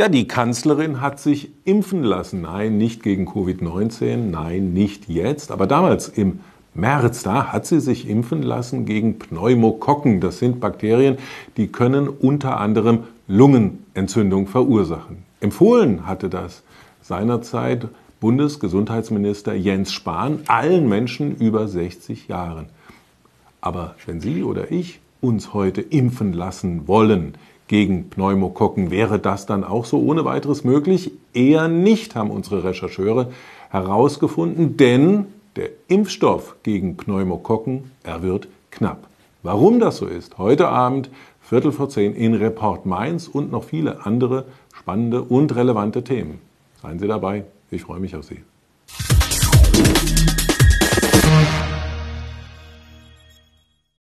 Ja, die Kanzlerin hat sich impfen lassen. Nein, nicht gegen Covid-19, nein, nicht jetzt, aber damals im März, da hat sie sich impfen lassen gegen Pneumokokken. Das sind Bakterien, die können unter anderem Lungenentzündung verursachen. Empfohlen hatte das seinerzeit Bundesgesundheitsminister Jens Spahn allen Menschen über 60 Jahren. Aber wenn Sie oder ich uns heute impfen lassen wollen gegen Pneumokokken, wäre das dann auch so ohne weiteres möglich? Eher nicht, haben unsere Rechercheure herausgefunden, denn der Impfstoff gegen Pneumokokken, er wird knapp. Warum das so ist, heute Abend Viertel vor zehn in Report Mainz und noch viele andere spannende und relevante Themen. Seien Sie dabei, ich freue mich auf Sie.